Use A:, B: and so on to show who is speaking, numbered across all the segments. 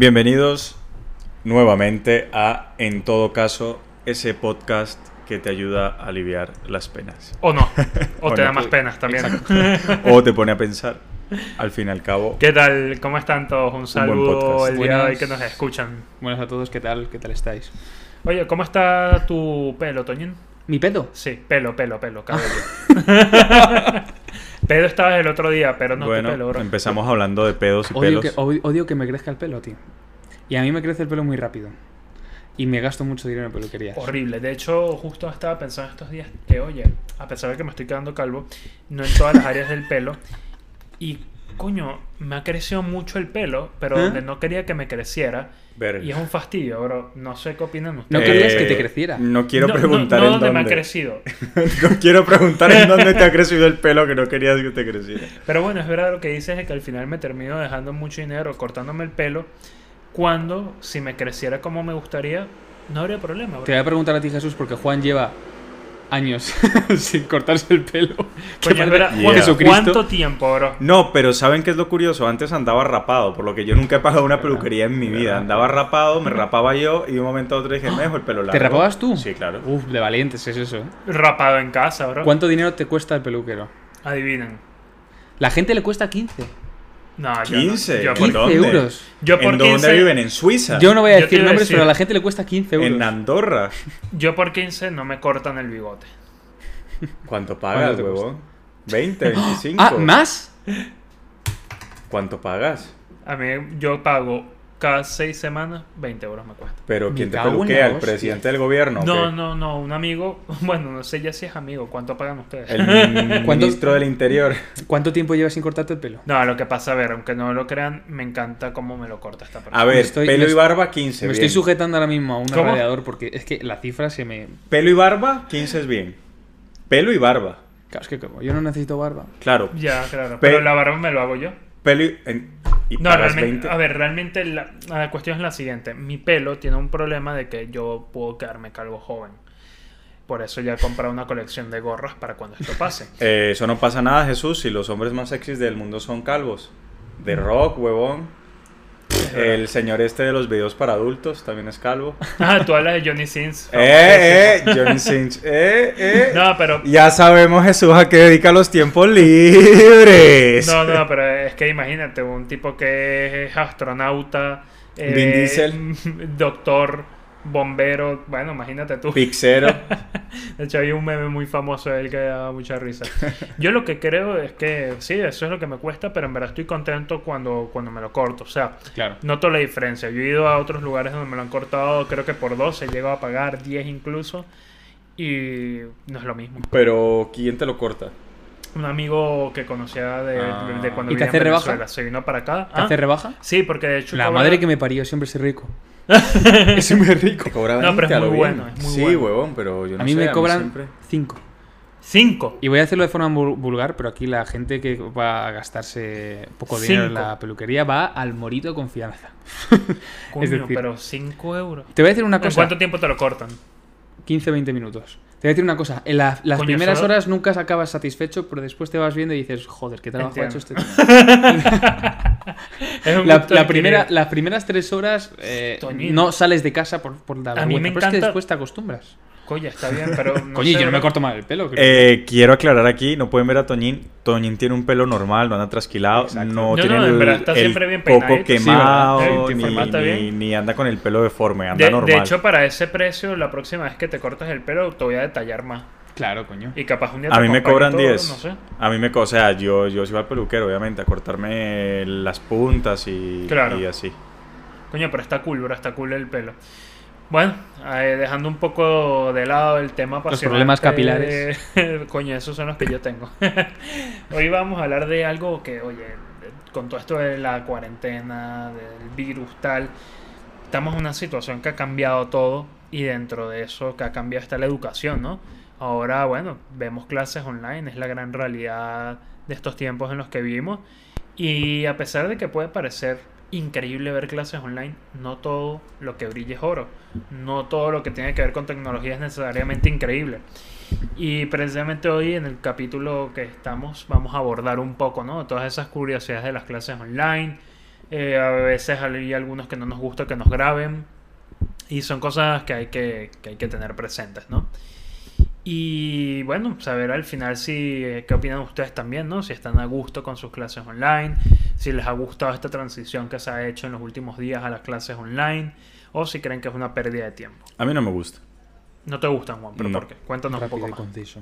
A: Bienvenidos nuevamente a En todo caso, ese podcast que te ayuda a aliviar las penas.
B: O no. O
A: O
B: te
A: no.
B: da más penas también.
A: O te pone a pensar, al fin y al cabo.
B: ¿Qué tal? ¿Cómo están todos? Un saludo el día de hoy que nos escuchan.
C: Buenas a todos, ¿qué tal? ¿Qué tal estáis?
B: Oye, ¿cómo está tu pelo, Toñín?
C: ¿Mi pedo?
B: Sí, pelo, pelo, pelo, cabello. Pedo estabas el otro día, pero no tu
A: bueno,
B: pelo, bro.
A: empezamos hablando de pedos y
C: Odio
A: pelos.
C: que, odio, odio que me crezca el pelo, tío. Y a mí me crece el pelo muy rápido. Y me gasto mucho dinero en peluquerías.
B: Horrible. De hecho, justo estaba pensando estos días que, oye, a pesar de que me estoy quedando calvo, no en todas las áreas del pelo. Y, coño, me ha crecido mucho el pelo, pero
C: ¿Eh?
B: donde no quería que me creciera.
A: Verga.
B: Y es un fastidio, bro. No sé qué opinan ustedes.
C: No querías que te
A: Eh,
C: creciera.
A: No quiero
B: No-
A: preguntar
B: no
A: en dónde.
B: me ha crecido.
A: no quiero preguntar en dónde te ha crecido el pelo que no querías que te creciera.
B: Pero bueno, es verdad lo que dices es que al final me termino dejando mucho dinero cortándome el pelo. Cuando, si me creciera como me gustaría, no habría problema. bro.
C: Te voy a preguntar a ti, Jesús, porque Juan lleva años sin cortarse el pelo.
B: Coño,
C: Que
A: Yeah.
C: Jesucristo.
B: ¿Cuánto tiempo, bro?
A: No, pero ¿saben qué es lo curioso? Antes andaba rapado, por lo que yo nunca he pagado una peluquería en mi vida. Andaba rapado, me rapaba yo y de un momento a otro dije, me dejo el pelo largo.
C: ¿Te rapabas tú?
A: Sí, claro.
C: Uf, de valientes es eso.
B: Rapado en casa, bro.
C: ¿Cuánto dinero te cuesta el peluquero?
B: Adivinen.
C: La gente le cuesta 15.
B: No, yo
A: 15.
B: no. Yo
A: ¿En
B: por,
C: 15
A: dónde?
C: euros.
B: yo por
A: ¿En dónde
B: 15
A: viven? ¿En Suiza?
C: Yo no voy a
B: Yo
C: decir nombres,
B: decir-
C: pero a la gente le cuesta 15 euros.
A: En Andorra.
B: yo por 15 no me cortan el bigote.
A: ¿Cuánto pagas,
C: ¿Cuánto te
A: huevón? ¿20, 25?
C: Ah, ¿más?
A: ¿Cuánto pagas?
B: A mí yo pago cada 6 semanas 20 euros me cuesta.
A: Pero ¿quién te peluquea? ¿El presidente del gobierno?
B: No, no, no, un amigo, bueno, no sé ya si es amigo, ¿cuánto pagan ustedes?
A: El
C: ¿Cuánto-
A: ministro del Interior.
C: ¿Cuánto tiempo llevas sin cortarte el pelo?
B: No, lo que pasa, a ver, aunque no lo crean, me encanta cómo me lo corta esta persona.
A: A ver,
C: estoy-
A: pelo y barba, 15.
C: Me
A: bien.
C: estoy sujetando ahora mismo a un
B: ¿Cómo?
C: radiador porque es que la cifra se me...
A: Pelo y barba, 15 es bien. Pelo y barba.
C: Claro, es que como yo no necesito barba.
A: Claro.
B: Ya, claro.
A: Pe-
B: Pero la barba me lo hago yo.
A: Pelo y... en- y
B: No, realmente,
A: 20.
B: a ver, realmente la, la cuestión es la siguiente. Mi pelo tiene un problema de que yo puedo quedarme calvo joven. Por eso ya he comprado una colección de gorras para cuando esto pase.
A: Eh, eso no pasa nada, Jesús, si los hombres más sexys del mundo son calvos. De rock, huevón. El señor este de los videos para adultos también es calvo.
B: Ah, tú hablas de Johnny Sins.
A: eh, eh, Johnny Sins. Eh, eh.
B: No, pero...
A: Ya sabemos Jesús a qué dedica los tiempos libres.
B: No, no, pero es que imagínate, un tipo que es astronauta, eh,
A: Vin Diesel.
B: doctor, bombero, bueno, imagínate tú.
A: Pixero.
B: De hecho, hay un meme muy famoso de él que da mucha risa. Yo lo que creo es que sí, eso es lo que me cuesta, pero en verdad estoy contento cuando, cuando me lo corto. O sea,
C: Claro.
B: noto la diferencia. Yo he ido a otros lugares donde me lo han cortado, creo que por 12, he llegado a pagar 10 incluso, y no es lo mismo.
A: Pero, ¿quién te lo corta?
B: Un amigo que conocía de,
A: Ah.
B: de cuando
C: ¿Y te
B: vivía
C: hace
B: en
C: rebaja?
B: Venezuela, se vino para acá.
C: ¿Te
B: Ah,
C: hace rebaja?
B: Sí, porque de hecho...
C: La madre que me parió siempre es rico. es muy rico.
A: Te cobra
B: No, pero es muy bueno, es muy
A: sí,
B: bueno.
A: huevón, pero yo no
C: a mí
A: sé,
C: me cobran
A: siempre-
C: 5.
B: Cinco.
C: Y voy a hacerlo de forma vul- vulgar, pero aquí la gente que va a gastarse poco dinero en
B: Cinco.
C: la peluquería va al morito de confianza.
B: Coño,
C: Es decir-
B: pero 5 euros.
C: Te voy a decir una
B: ¿En
C: cosa.
B: cuánto tiempo te lo cortan?
C: 15-20 minutos. Te voy a decir una cosa. En la- las
B: Coño,
C: primeras
B: solo-
C: horas nunca acabas satisfecho, pero después te vas viendo y dices, joder, qué trabajo ha hecho este tío. La, la primera, las primeras tres horas eh, no sales de casa por, por la
B: A mí me
C: vergüenza, pero es que
B: encanta-
C: después te acostumbras.
B: Coño, está bien, pero. No
C: Coño,
B: sé,
C: yo no me corto mal el pelo. creo.
A: Eh, quiero aclarar aquí, no pueden ver a Toñín. Toñín tiene un pelo normal, no anda trasquilado,
C: Exacto.
A: no,
B: No,
A: tiene
B: no,
A: el,
B: está
A: el
B: siempre bien. Sí,
A: quemado.
B: Eh,
A: ni, ni- ni anda con el pelo deforme, anda
B: De,
A: normal.
B: de hecho, para ese precio, la próxima vez que te cortas el pelo, te voy a detallar más.
C: Claro, coño.
B: Y capaz un día
A: a
B: te
A: mí me cobran
B: todo,
A: 10.
B: No sé.
A: A mí me, co- o sea, yo, yo sí voy al peluquero, obviamente, a cortarme las puntas y,
B: Claro.
A: y así.
B: Coño, pero está cool, bro, está cool el pelo. Bueno, eh, dejando un poco de lado el tema apasionante.
C: problemas capilares.
B: Coño, esos son los que yo tengo. Hoy vamos a hablar de algo que, oye, con todo esto de la cuarentena, del virus, tal, estamos en una situación que ha cambiado todo y dentro de eso que ha cambiado está la educación, ¿no? Ahora, bueno, vemos clases online, es la gran realidad de estos tiempos en los que vivimos. Y a pesar de que puede parecer increíble ver clases online, no todo lo que brilla es oro. No todo lo que tiene que ver con tecnología es necesariamente increíble. Y precisamente hoy en el capítulo que estamos vamos a abordar un poco, ¿no? Todas esas curiosidades de las clases online, Eh, a veces hay algunos que no nos gusta que nos graben. Y son cosas que hay que, que hay que tener presentes, ¿no? Y bueno, saber al final si eh, qué opinan ustedes también, ¿no? Si están a gusto con sus clases online, si les ha gustado esta transición que se ha hecho en los últimos días a las clases online, o si creen que es una pérdida de tiempo.
A: A mí no me gusta.
B: No te gustan, Juan, pero
A: No.
B: ¿por qué? Cuéntanos
C: Rápido
B: un poco más.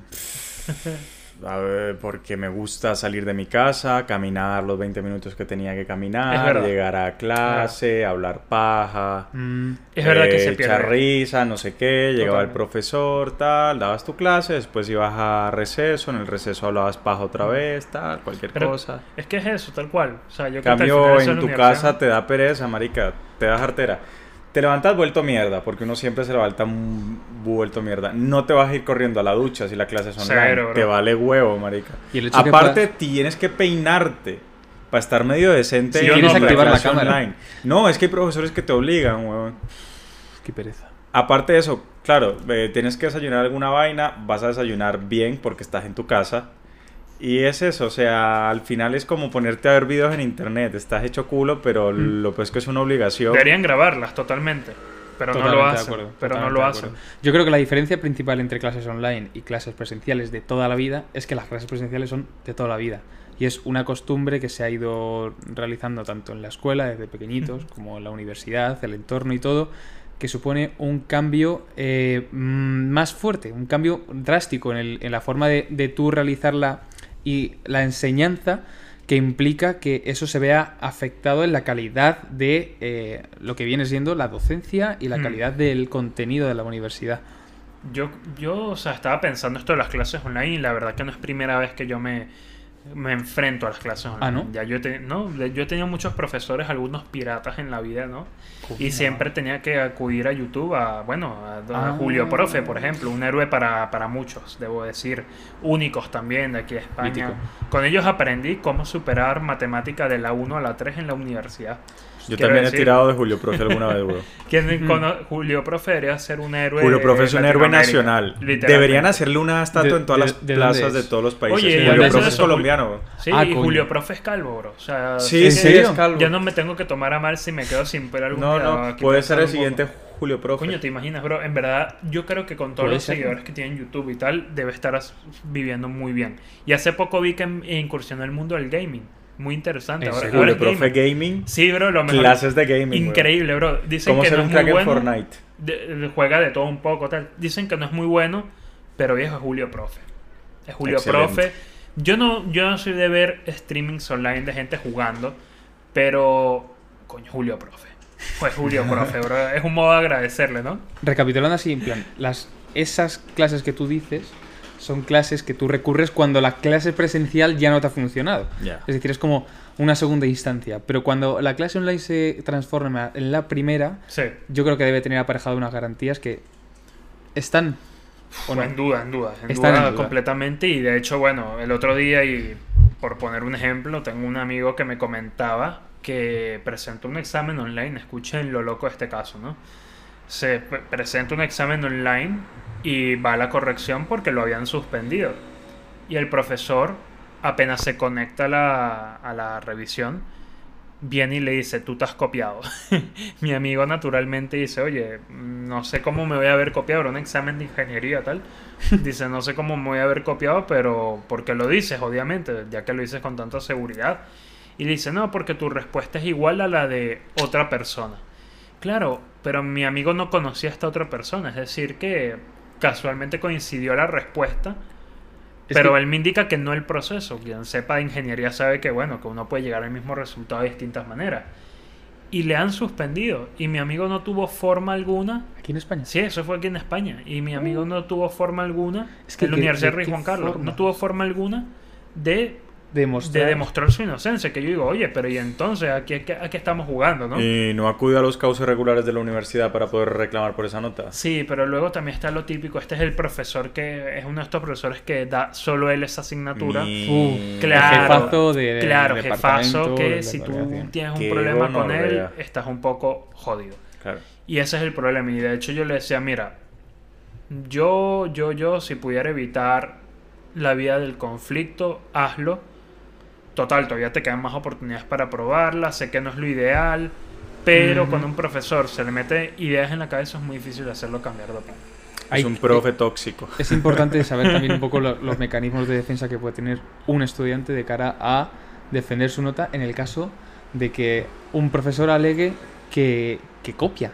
C: conciso.
A: A ver, porque me gusta salir de mi casa, caminar los 20 minutos que tenía que caminar, llegar a clase, hablar paja.
C: Mm,
B: Es verdad que
A: eh, echar risa, no sé qué, llegaba el profesor, tal, dabas tu clase, después ibas a receso, en el receso hablabas paja otra vez, tal, cualquier
B: Pero
A: cosa.
B: Es que es eso, tal cual. O sea, yo
A: cambio, en tu casa te da pereza, marica, te da jartera. Te levantas vuelto mierda, porque uno siempre se levanta vuelto mierda. No te vas a ir corriendo a la ducha si la clase es online.
B: Cero,
A: te vale huevo, marica.
C: Y el hecho que
A: Aparte, tienes que peinarte para estar medio decente
B: Sí,
A: en
B: tienes que
C: activar la
A: clase
C: cámara.
A: online. No, es que hay profesores que te obligan, huevón.
C: Qué pereza.
A: Aparte de eso, claro, eh, tienes que desayunar alguna vaina, vas a desayunar bien porque estás en tu casa. Y es eso, o sea, al final es como ponerte a ver videos en internet. Estás hecho culo, pero
C: Mm.
A: lo pues que es una obligación.
B: Deberían grabarlas totalmente. Pero no lo
C: de
B: hacen.
C: acuerdo,
B: pero no lo hacen.
C: Yo creo que la diferencia principal entre clases online y clases presenciales de toda la vida es que las clases presenciales son de toda la vida. Y es una costumbre que se ha ido realizando tanto en la escuela desde pequeñitos como en la universidad, el entorno y todo, que supone un cambio eh, mm, más fuerte, un cambio drástico en, el- en la forma de, de tú realizarla y la enseñanza que implica que eso se vea afectado en la calidad de eh, lo que viene siendo la docencia y la
B: Hmm.
C: calidad del contenido de la universidad.
B: Yo, yo, o sea, estaba pensando esto de las clases online y la verdad que no es primera vez que yo me, me enfrento a las clases online.
C: Ah, ¿no?
B: Ya yo, te- no, yo he tenido muchos profesores, algunos piratas en la vida, ¿no? Y siempre tenía que acudir a YouTube a, bueno, a, a
C: Ah.
B: Julio Profe, por ejemplo, un héroe para, para muchos, debo decir, únicos también de aquí de España.
C: Mítico.
B: Con ellos aprendí cómo superar matemática de la 1 a la 3 en la universidad.
A: Yo también
B: decir-
A: he tirado de Julio Profe alguna vez, weón.
B: ¿Quién cono- Julio Profe debería ser un héroe.
A: Julio Profe es un héroe nacional. Deberían hacerle una estatua
C: ¿De-
A: en todas
C: de-
A: las
C: de
A: plazas de todos los países.
B: Oye,
A: Julio
C: ¿dónde
A: Profe
C: es
A: colombiano.
B: Sí,
C: Ah,
B: y
C: coño.
B: Julio Profe es calvo, bro. O sea,
A: Sí, es calvo.
B: Ya no me tengo que tomar a mal si me quedo sin pelo algún
A: No, no, puede ser el siguiente. Julio Profe.
B: Coño, ¿te imaginas, bro? En verdad, yo creo que con todos los
C: ser.
B: seguidores que tiene en YouTube y tal, debe estar viviendo muy bien. Y hace poco vi que incursionó en el mundo del gaming. Muy interesante.
C: ¿En
B: Ahora,
C: serio?
B: ahora es
A: Profe. Gaming.
B: Sí, bro, lo mejor.
A: Clases de gaming.
B: Increíble, bro. Dicen
A: ¿Cómo
B: que
A: ser
B: no
A: un
B: es muy bueno.
A: Fortnite?
B: de- de- juega de todo un poco, tal. Dicen que no es muy bueno, pero viejo es Julio Profe. Es Julio
A: Excelente.
B: Profe. Yo no, yo no soy de ver streamings online de gente jugando, pero coño, Julio Profe. Pues Julio Profe, bro. Es un modo de agradecerle, ¿no?
C: Recapitulando así, en plan, las, esas clases que tú dices son clases que tú recurres cuando la clase presencial ya no te ha funcionado.
A: Ya.
C: Es decir, es como una segunda instancia. Pero cuando la clase online se transforma en la primera,
B: Sí.
C: yo creo que debe tener aparejado unas garantías que están. ¿o no?
B: En duda, en duda, en
C: Están
B: duda,
C: en duda.
B: completamente. Y de hecho, bueno, el otro día, y por poner un ejemplo, tengo un amigo que me comentaba que presentó un examen online. Escuchen lo loco de este caso, ¿no? Se pre- presenta un examen online y va a la corrección porque lo habían suspendido. Y el profesor, apenas se conecta a la, a la revisión, viene y le dice, tú te has copiado. Mi amigo naturalmente dice, oye, no sé cómo me voy a haber copiado, era un examen de ingeniería tal. Dice, no sé cómo me voy a haber copiado, pero porque lo dices, obviamente, ya que lo dices con tanta seguridad. Y le dice, no, porque tu respuesta es igual a la de otra persona. Claro, pero mi amigo no conocía a esta otra persona, es decir, que casualmente coincidió la respuesta.
C: Es
B: Pero
C: que-
B: él me indica que no el proceso. Quien sepa de ingeniería sabe que, bueno, que uno puede llegar al mismo resultado de distintas maneras. Y le han suspendido. Y mi amigo no tuvo forma alguna.
C: Aquí en España.
B: Sí, eso fue aquí en España. Y mi amigo no tuvo forma alguna.
C: Es que
B: en la Universidad
C: de
B: Rey Juan Carlos.
C: forma.
B: No tuvo forma alguna de,
C: Demostrar.
B: de demostrar su inocencia. Que yo digo, oye, pero y entonces, ¿a qué, a qué estamos jugando, no?
A: Y no acude a los cauces regulares de la universidad para poder reclamar por esa nota.
B: Sí, pero luego también está lo típico. Este es el profesor que es uno de estos profesores que da solo él esa asignatura.
A: Mi-
C: Uh,
B: Claro,
C: El jefazo de,
B: Claro, jefazo que
C: de
B: si tú tienes un problema con él, estás un poco jodido.
A: Claro.
B: Y ese es el problema. Y de hecho yo le decía, mira, yo, yo, yo, si pudiera evitar la vía del conflicto, hazlo. Total, todavía te quedan más oportunidades para probarla, sé que no es lo ideal, pero cuando un profesor se le mete ideas en la cabeza es muy difícil hacerlo cambiar de opinión.
C: Hay-
A: Es un profe tóxico.
C: Es importante saber también un poco lo- los mecanismos de defensa que puede tener un estudiante de cara a defender su nota en el caso de que un profesor alegue que, que copia.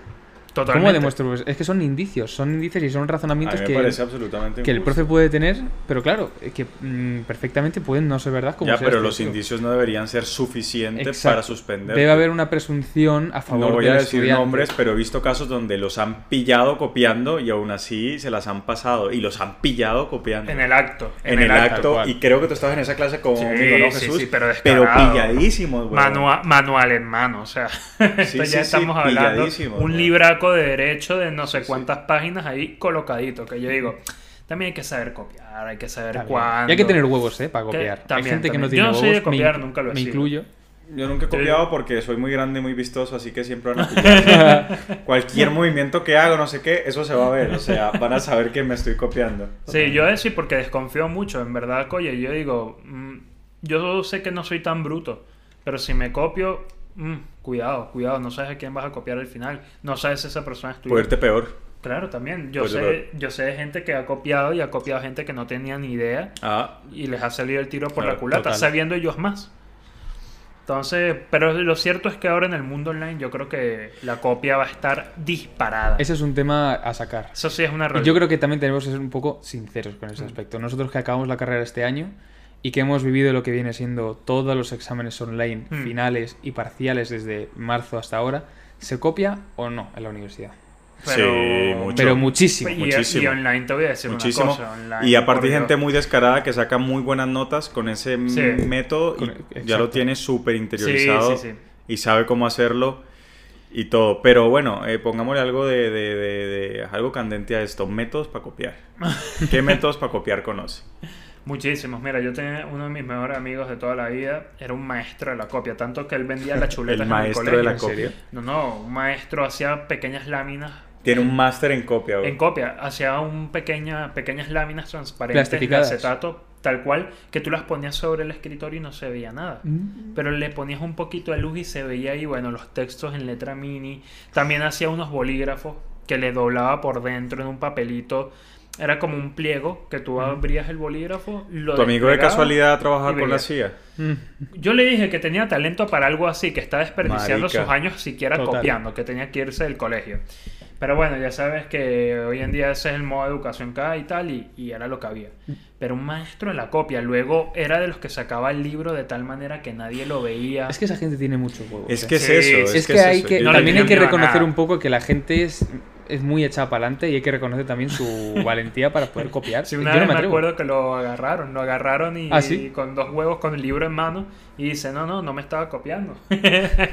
B: Totalmente.
C: ¿Cómo demuestra? el profesor? Es que son indicios, son indicios y son razonamientos que,
A: parece absolutamente
C: que el profe puede tener, pero claro, que mm, perfectamente pueden no ser verdad como
A: Ya, pero
C: este
A: los indicios no deberían ser suficientes
C: Exacto.
A: para suspender.
C: Debe haber una presunción a favor
A: No voy
C: del
A: a decir
C: estudiante.
A: nombres, pero he visto casos donde los han pillado copiando y aún así se las han pasado. Y los han pillado copiando.
B: En el acto.
A: En el acto. Y creo que tú estabas en esa clase conmigo,
B: Sí,
A: ¿no,
B: sí,
A: Jesús?
B: sí, pero
A: pero
B: descarado.
A: pilladísimos, güey.
B: Manua- manual en mano, o sea, esto
A: Sí,
B: ya
A: sí, sí,
B: estamos hablando
A: pilladísimo,
B: un
A: ¿no?
B: Libraco de derecho de no sé
A: Sí,
B: cuántas páginas ahí colocadito, que yo digo, también hay que saber copiar, hay que saber
C: También.
B: cuándo.
C: Y hay que tener huevos, ¿eh? Para
B: Que
C: copiar.
B: también,
C: hay gente que no tiene
B: Yo no soy
C: huevos.
B: de copiar,
C: me,
B: nunca lo he
C: me
B: sido.
C: incluyo.
A: Yo nunca he copiado porque soy muy grande y muy vistoso, así que siempre van a pillar. Cualquier movimiento que hago, no sé qué, eso se va a ver. O sea, van a saber que me estoy copiando.
B: Sí, yo es sí porque desconfío mucho, en verdad, oye, yo digo, mm, yo sé que no soy tan bruto, pero si me copio, mm, cuidado, cuidado, no sabes a quién vas a copiar al final, no sabes si esa persona es tuya.
A: Puede irte peor.
B: Claro, también, yo sé,
A: de
B: yo sé de gente que ha copiado y ha copiado gente que no tenía ni idea
A: Ah,
B: y les ha salido el tiro por
A: Claro,
B: la culata,
C: total.
B: sabiendo ellos más. Entonces, pero lo cierto es que ahora en el mundo online yo creo que la copia va a estar disparada.
C: Ese es un tema a sacar.
B: Eso sí es una
C: Y
B: realidad.
C: yo creo que también tenemos que ser un poco sinceros con
B: Mm.
C: ese aspecto. Nosotros que acabamos la carrera este año y que hemos vivido lo que viene siendo todos los exámenes online,
B: Mm.
C: finales y parciales desde marzo hasta ahora, ¿se copia o no en la universidad?
A: sí, mucho.
C: Pero muchísimo.
B: Y,
A: muchísimo.
B: y online te voy a decir
A: Muchísimo.
B: una cosa. online,
A: y aparte gente muy descarada que saca muy buenas notas con ese
B: Sí.
A: método y ya lo tiene súper interiorizado
B: Sí, sí, sí.
A: y sabe cómo hacerlo y todo. Pero bueno, eh, pongámosle algo de, de- de- de- algo candente a esto. Métodos para copiar. ¿Qué métodos para copiar conoce?
B: Muchísimos. Mira, yo tenía uno de mis mejores amigos de toda la vida, era un maestro de la copia, tanto que él vendía las chuletas
A: El
B: en
A: maestro
B: colegio.
A: de la
C: ¿En
A: copia.
B: No, no, un maestro hacía pequeñas láminas.
A: Tiene un máster en copia. güey.
B: En copia, hacía un pequeña, pequeñas láminas transparentes de acetato, tal cual, que tú las ponías sobre el escritorio y no se veía nada. Pero le ponías un poquito de luz y se veía ahí, bueno, los textos en letra mini. También hacía unos bolígrafos que le doblaba por dentro en un papelito. Era como un pliego que tú abrías el bolígrafo, lo
A: ¿Tu amigo de casualidad trabaja con la. CIA?
B: Yo le dije que tenía talento para algo así, que está desperdiciando
A: Marica.
B: sus años siquiera
C: Total.
B: copiando, que tenía que irse del colegio. Pero bueno, ya sabes que hoy en día ese es el modo de educación que hay y tal, y, y era lo que había. Pero un maestro de la copia, luego era de los que sacaba el libro de tal manera que nadie lo veía.
C: Es que esa gente tiene mucho huevo.
A: Es que es eso.
C: es que, hay que también hay que reconocer
B: nada.
C: un poco que la gente es, es muy echada para adelante y hay que reconocer también su valentía para poder copiar.
B: Sí, una
C: Yo no
B: vez
C: me
B: acuerdo que lo agarraron, lo agarraron y,
C: ¿Ah, sí?
B: con dos huevos con el libro en mano y dice, no, no, no me estaba copiando.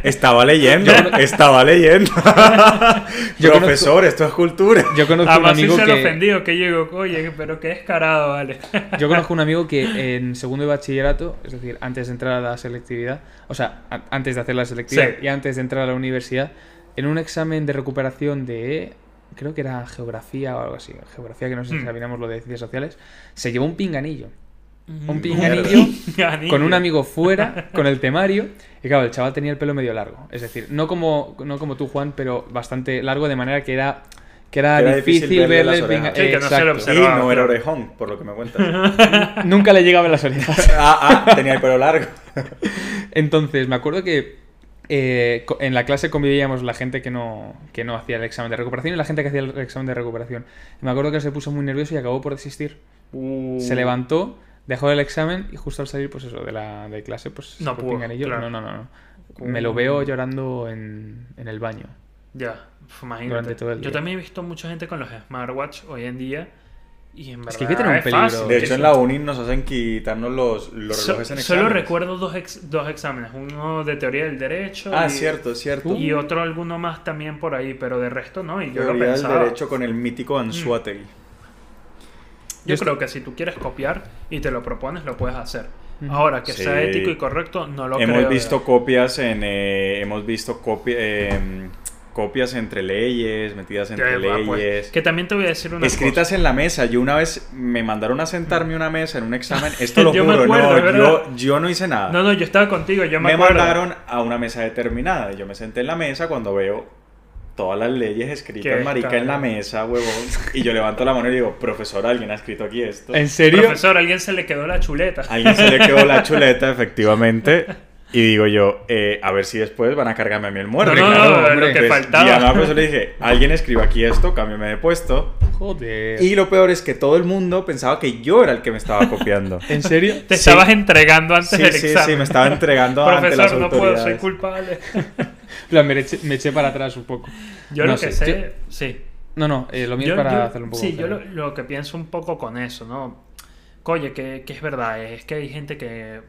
A: Estaba leyendo, estaba leyendo.
C: Yo
A: Profesor, esto es cultura.
C: Yo conozco un
B: Además sí
C: amigo
B: se
C: que
B: ofendido que digo, oye, pero qué descarado, vale.
C: yo conozco un amigo que en segundo de bachillerato, es decir, antes de entrar a la selectividad, o sea, a- antes de hacer la selectividad
B: Sí.
C: y antes de entrar a la universidad, en un examen de recuperación de creo que era geografía o algo así, geografía que no sé si
B: Hmm.
C: sabíamos lo de ciencias sociales, se llevó un pinganillo. Un
B: Mm.
C: pinganillo
B: Pinganillo.
C: con un amigo fuera, con el temario. Y claro, el chaval tenía el pelo medio largo. Es decir, no como, no como tú, Juan, pero bastante largo, de manera que era, que era,
A: Que era
C: difícil,
A: difícil verle
C: el pinga-.
B: Sí, que no se lo.
A: Y
B: observaba,
A: no era orejón, por lo que me cuentas.
C: Nunca le llegaba las orejas.
A: Ah, ah, tenía el pelo largo.
C: Entonces, me acuerdo que eh, en la clase convivíamos la gente que no, que no hacía el examen de recuperación y la gente que hacía el examen de recuperación. Y me acuerdo que se puso muy nervioso y acabó por desistir.
B: Uh.
C: Se levantó, dejó el examen y justo al salir, pues eso, de la de clase, pues
B: No pudo, claro.
C: No, no, no, no. Me lo veo llorando en, en el baño.
B: Ya, imagínate.
C: Durante todo el
B: Yo también he visto mucha gente con los smartwatch hoy en día y en verdad
C: Es que hay que tener un peligro.
B: fácil.
A: De hecho,
C: Eso.
A: en la uni nos hacen quitarnos los, los
B: So-
A: relojes en
B: solo
A: exámenes.
B: recuerdo dos, ex- dos exámenes, uno de teoría del derecho
A: Ah,
B: y,
A: cierto, cierto.
B: y otro alguno más también por ahí, pero de resto no, y yo lo
A: Teoría del
B: pensaba.
A: derecho con el mítico Anzuategui.
B: Yo creo que si tú quieres copiar y te lo propones, lo puedes hacer. Ahora, que
A: Sí.
B: sea ético y correcto, no lo
A: hemos
B: creo.
A: visto
B: ¿verdad?
A: copias en... eh, hemos visto copias... copias entre leyes, metidas entre
B: pues,
A: leyes.
B: que también te voy a decir una
A: Escritas
B: cosa.
A: en la mesa. Yo una vez me mandaron a sentarme a una mesa en un examen. Esto lo
B: Yo me
A: juro,
B: acuerdo,
A: no, yo, yo no hice nada.
B: No, no, yo estaba contigo, yo me,
A: me
B: acuerdo.
A: mandaron a una mesa determinada. Yo me senté en la mesa cuando veo todas las leyes escritas, marica, en la mesa, huevón. Y yo levanto la mano y digo, profesor, ¿alguien ha escrito aquí esto?
C: ¿En serio?
B: Profesor, alguien se le quedó la chuleta.
A: Alguien se le quedó la chuleta, efectivamente. Y digo yo, eh, a ver si después van a cargarme a mí el muerto.
B: No, no,
C: claro,
B: no,
C: hombre.
B: lo que faltaba.
A: Y a la profesora le dije, alguien escriba aquí esto, cámbiame de puesto.
C: Joder.
A: Y lo peor es que todo el mundo pensaba que yo era el que me estaba copiando.
C: ¿En serio?
B: Te
A: Sí.
B: estabas entregando antes
A: Sí,
B: del
A: sí,
B: examen.
A: sí, me estaba entregando ante las
B: Profesor, no puedo, soy culpable.
C: En plan, me eché, me eché para atrás un poco.
B: Yo
C: No
B: lo que
C: sé,
B: sí.
C: No, no, eh, lo mío
B: Yo-
C: es para
B: yo-
C: hacerlo un poco.
B: Sí, yo lo que pienso un poco con eso, ¿no? Oye, que, que es verdad, es que hay gente que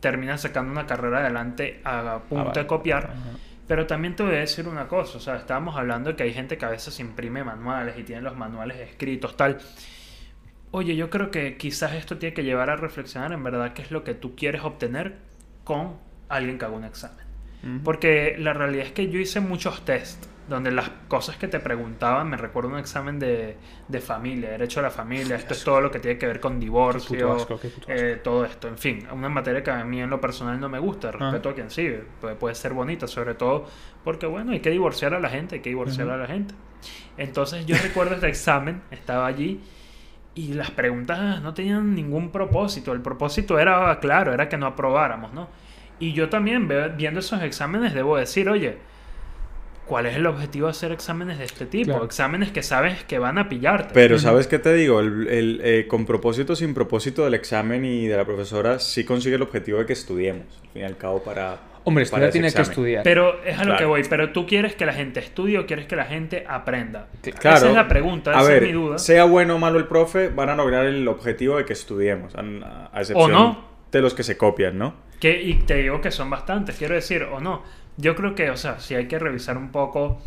B: termina sacando una carrera adelante a punto
C: Ah, vale.
B: de copiar.
C: Ajá.
B: Pero también te voy a decir una cosa, o sea, estábamos hablando de que hay gente que a veces imprime manuales y tiene los manuales escritos, tal. Oye, yo creo que quizás esto tiene que llevar a reflexionar en verdad qué es lo que tú quieres obtener con alguien que haga un examen. Porque la realidad es que yo hice muchos test donde las cosas que te preguntaban, me recuerdo un examen de, de familia, derecho a la familia, esto es todo lo que tiene que ver con divorcio,
C: asco,
B: eh, todo esto, en fin, una materia que a mí en lo personal no me gusta, respeto a quien sí, puede, puede ser bonita, sobre todo porque bueno, hay que divorciar a la gente, hay que divorciar
C: Ujú.
B: a la gente. Entonces yo recuerdo este examen, estaba allí y las preguntas no tenían ningún propósito, el propósito era claro, era que no aprobáramos, ¿no? Y yo también viendo esos exámenes debo decir, oye, ¿cuál es el objetivo de hacer exámenes de este tipo?
C: Claro.
B: Exámenes que sabes que van a pillarte.
A: Pero. ¿sabes qué te digo? El, el, eh, con propósito o sin propósito del examen y de la profesora sí consigue el objetivo de que estudiemos. Al fin y al cabo para...
C: Hombre,
A: para
C: estudiar tiene que estudiar.
B: Pero es a lo que voy. Pero tú quieres que la gente estudie o quieres que la gente aprenda.
A: Claro.
B: Esa es la pregunta,
A: A
B: esa
A: ver,
B: es mi duda.
A: sea bueno o malo el profe, van a lograr el objetivo de que estudiemos. A, a excepción
B: no.
A: de los que se copian, ¿no?
B: Que, y te digo que son bastantes, quiero decir, o no. Yo creo que, o sea, sí hay que revisar un poco